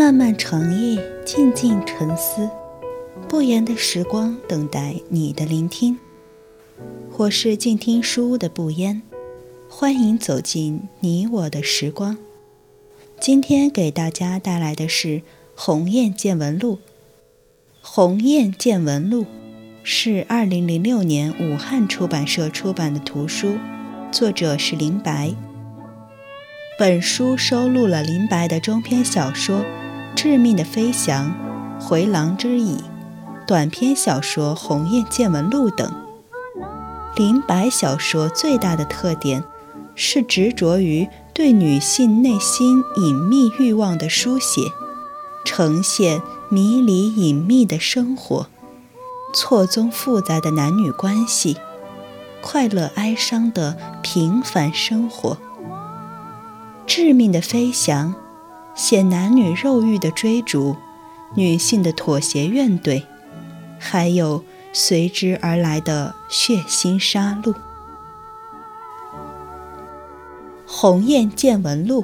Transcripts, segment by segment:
漫漫长夜，静静沉思，不言的时光等待你的聆听。我是静听书屋的不言，欢迎走进你我的时光。今天给大家带来的是《鸿雁见闻录》。《鸿雁见闻录》是二零零六年武汉出版社出版的图书，作者是林白。本书收录了林白的中篇小说。致命的飞翔、回廊之椅、短篇小说《鸿雁见闻录》等。林白小说最大的特点是执着于对女性内心隐秘欲望的书写，呈现迷离隐秘的生活，错综复杂的男女关系，快乐哀伤的平凡生活。致命的飞翔。写男女肉欲的追逐，女性的妥协怨怼，还有随之而来的血腥杀戮。《鸿雁见闻录》，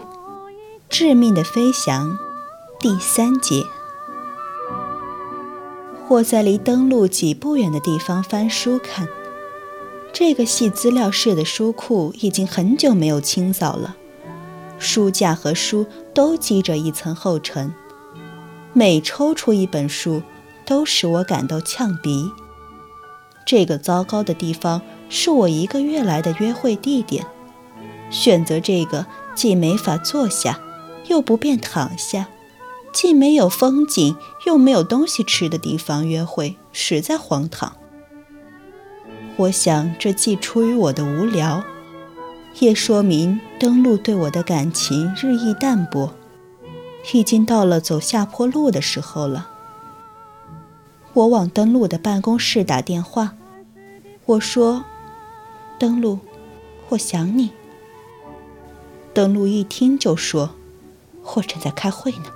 致命的飞翔，第三节。或在离登陆几步远的地方翻书看，这个系资料室的书库已经很久没有清扫了。书架和书都积着一层厚尘，每抽出一本书，都使我感到呛鼻。这个糟糕的地方是我一个月来的约会地点，选择这个既没法坐下，又不便躺下，既没有风景，又没有东西吃的地方约会，实在荒唐。我想，这既出于我的无聊。也说明登陆对我的感情日益淡薄，已经到了走下坡路的时候了。我往登陆的办公室打电话，我说：“登陆，我想你。”登陆一听就说：“我正在开会呢。”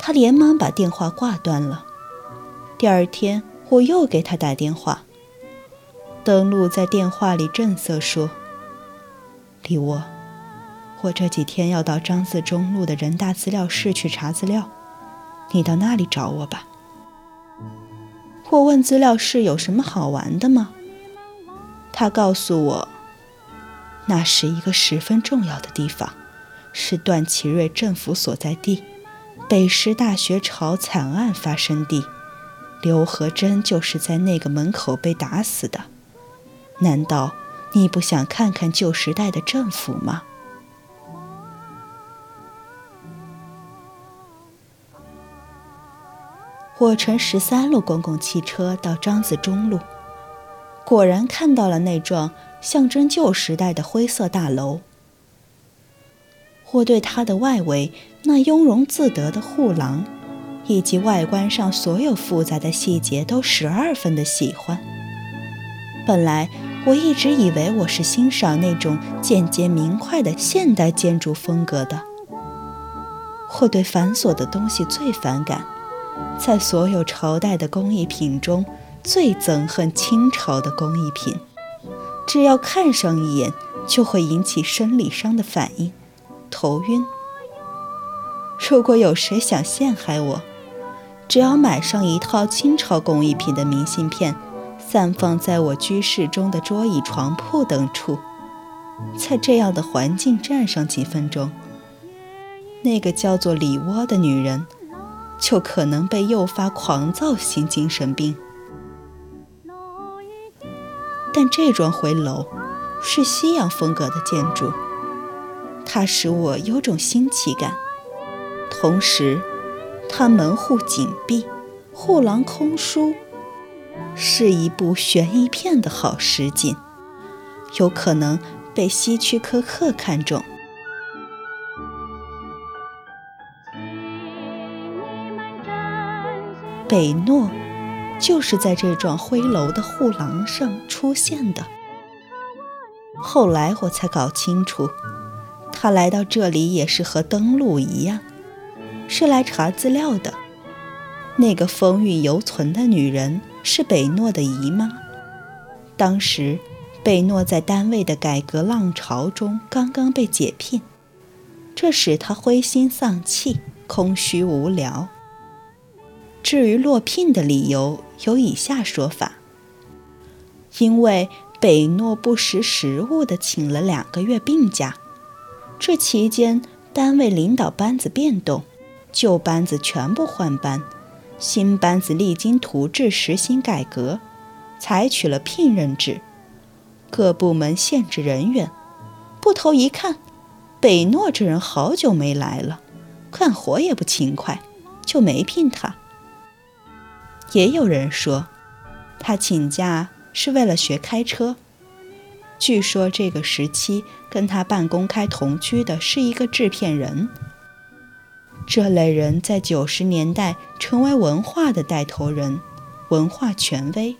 他连忙把电话挂断了。第二天我又给他打电话，登陆在电话里正色说。李沃，我这几天要到张自忠路的人大资料室去查资料，你到那里找我吧。我问资料室有什么好玩的吗？他告诉我，那是一个十分重要的地方，是段祺瑞政府所在地，北师大学潮惨案发生地，刘和珍就是在那个门口被打死的。难道？你不想看看旧时代的政府吗？我乘十三路公共汽车到张自忠路，果然看到了那幢象征旧时代的灰色大楼。我对它的外围那雍容自得的护廊，以及外观上所有复杂的细节都十二分的喜欢。本来。我一直以为我是欣赏那种简洁明快的现代建筑风格的。我对繁琐的东西最反感，在所有朝代的工艺品中，最憎恨清朝的工艺品。只要看上一眼，就会引起生理上的反应，头晕。如果有谁想陷害我，只要买上一套清朝工艺品的明信片。散放在我居室中的桌椅、床铺等处，在这样的环境站上几分钟，那个叫做李窝的女人就可能被诱发狂躁型精神病。但这幢回楼是西洋风格的建筑，它使我有种新奇感。同时，它门户紧闭，护廊空疏。是一部悬疑片的好实景，有可能被希区柯克看中。北诺就是在这幢灰楼的护廊上出现的。后来我才搞清楚，他来到这里也是和登陆一样，是来查资料的。那个风韵犹存的女人。是北诺的姨妈。当时，北诺在单位的改革浪潮中刚刚被解聘，这使他灰心丧气、空虚无聊。至于落聘的理由，有以下说法：因为北诺不识时务地请了两个月病假，这期间单位领导班子变动，旧班子全部换班，新班子励精图治实行改革，采取了聘任制，各部门限制人员。不头一看，北诺这人好久没来了，干活也不勤快，就没聘他。也有人说，他请假是为了学开车。据说这个时期跟他办公开同居的是一个制片人。这类人在九十年代成为文化的带头人，文化权威，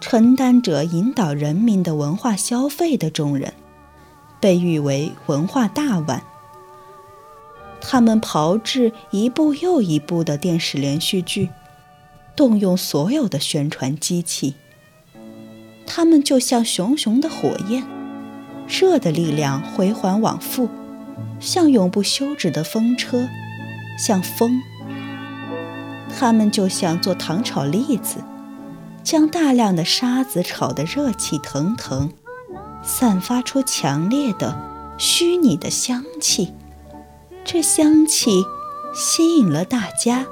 承担着引导人民的文化消费的重任。被誉为文化大腕，他们炮制一部又一部的电视连续剧，动用所有的宣传机器。他们就像熊熊的火焰，热的力量回环往复，像永不休止的风车，像风。他们就像做糖炒栗子，将大量的沙子炒得热气腾腾。散发出强烈的虚拟的香气，这香气吸引了大家，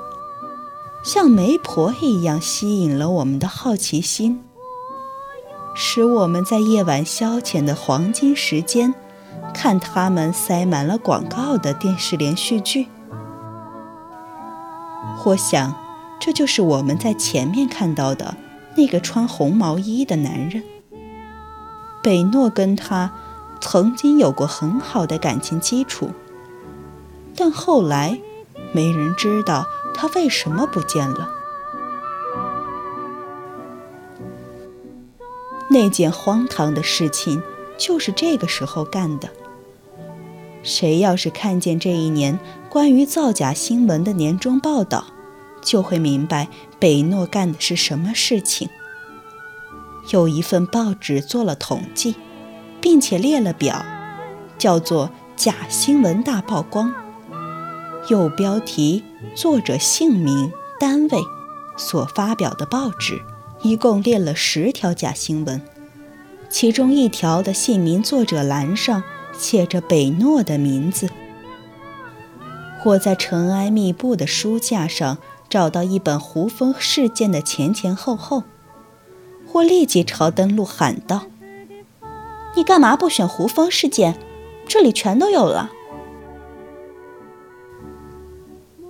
像媒婆一样吸引了我们的好奇心，使我们在夜晚消遣的黄金时间，看他们塞满了广告的电视连续剧。或想，这就是我们在前面看到的那个穿红毛衣的男人。北诺跟他曾经有过很好的感情基础，但后来没人知道他为什么不见了。那件荒唐的事情就是这个时候干的。谁要是看见这一年关于造假新闻的年终报道，就会明白北诺干的是什么事情。有一份报纸做了统计，并且列了表，叫做“假新闻大曝光”。有标题、作者姓名、单位、所发表的报纸，一共列了十条假新闻。其中一条的姓名作者栏上写着北诺的名字。我在尘埃密布的书架上找到一本胡风事件的前前后后。我立即朝登录喊道：“你干嘛不选胡风事件？这里全都有了。”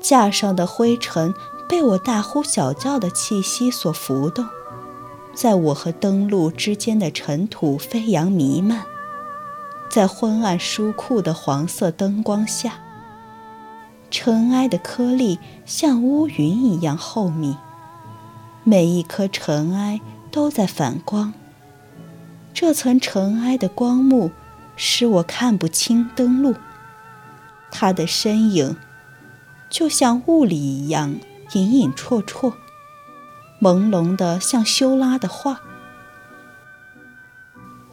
架上的灰尘被我大呼小叫的气息所浮动，在我和登录之间的尘土飞扬弥漫，在昏暗书库的黄色灯光下，尘埃的颗粒像乌云一样厚密，每一颗尘埃。都在反光。这层尘埃的光幕使我看不清登陆，他的身影就像雾里一样隐隐绰绰，朦胧的像修拉的画。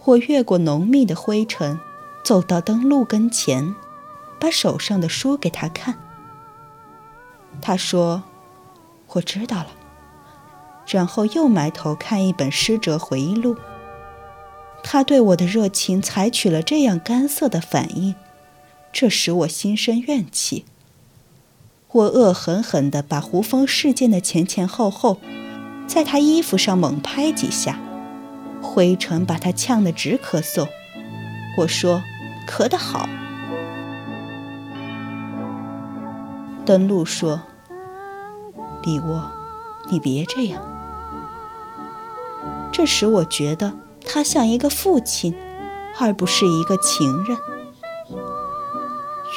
我越过浓密的灰尘，走到登陆跟前，把手上的书给他看。他说：“我知道了。”然后又埋头看一本诗哲回忆录。他对我的热情采取了这样干涩的反应，这使我心生怨气。我恶狠狠地把胡风事件的前前后后，在他衣服上猛拍几下，灰尘把他呛得直咳嗽。我说：“咳得好。”登陆说：“李沃，你别这样。”这使我觉得他像一个父亲，而不是一个情人。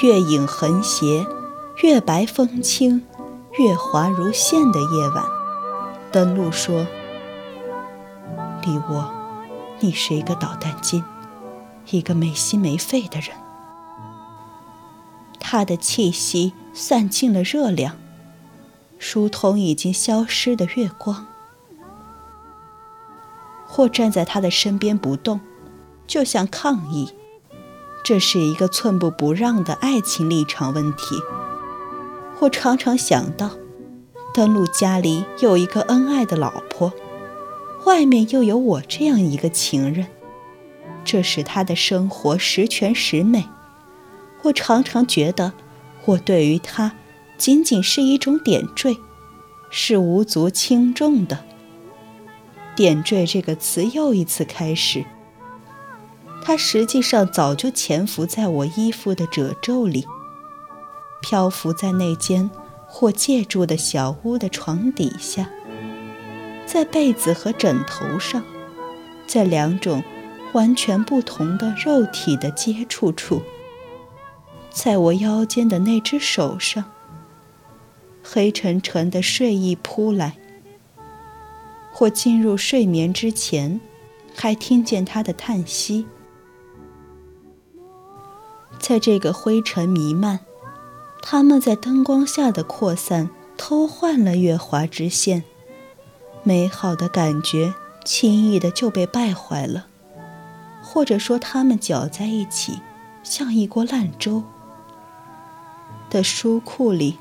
月影横斜，月白风清，月华如线的夜晚，登陆说：“李沃，你是一个捣蛋精，一个没心没肺的人。”他的气息散尽了热量，疏通已经消失的月光。或站在他的身边不动，就像抗议。这是一个寸步不让的爱情立场问题。或常常想到，登陆家里有一个恩爱的老婆，外面又有我这样一个情人，这使他的生活十全十美。或常常觉得，我对于他仅仅是一种点缀，是无足轻重的。点缀这个词又一次开始。它实际上早就潜伏在我衣服的褶皱里，漂浮在那间或借住的小屋的床底下，在被子和枕头上，在两种完全不同的肉体的接触处，在我腰间的那只手上，黑沉沉的睡意扑来，或进入睡眠之前，还听见他的叹息。在这个灰尘弥漫，他们在灯光下的扩散，偷换了月华之线，美好的感觉轻易的就被败坏了，或者说他们搅在一起，像一锅烂粥。的书库里，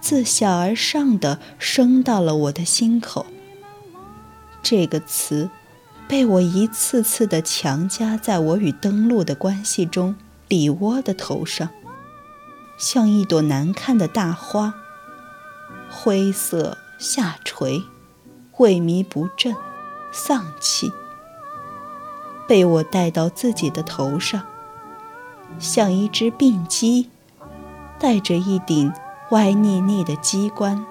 自下而上的升到了我的心口。这个词，被我一次次的强加在我与登陆的关系中。里窝的头上，像一朵难看的大花，灰色下垂，萎靡不振，丧气。被我带到自己的头上，像一只病鸡，带着一顶歪腻腻的鸡冠。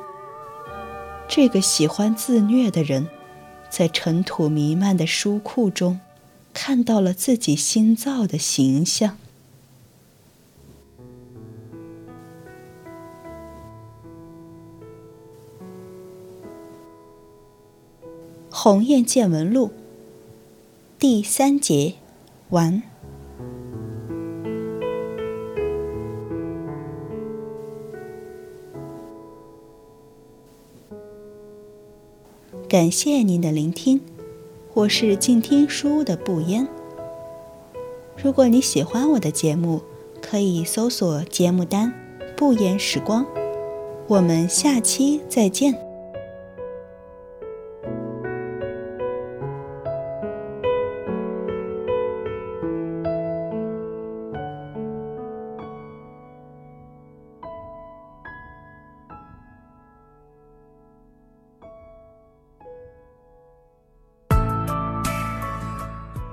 这个喜欢自虐的人，在尘土弥漫的书库中，看到了自己新造的形象。《鸿雁见闻录》第三节完。感谢您的聆听，我是静听书屋的不言。如果你喜欢我的节目，可以搜索节目单“不言时光”。我们下期再见。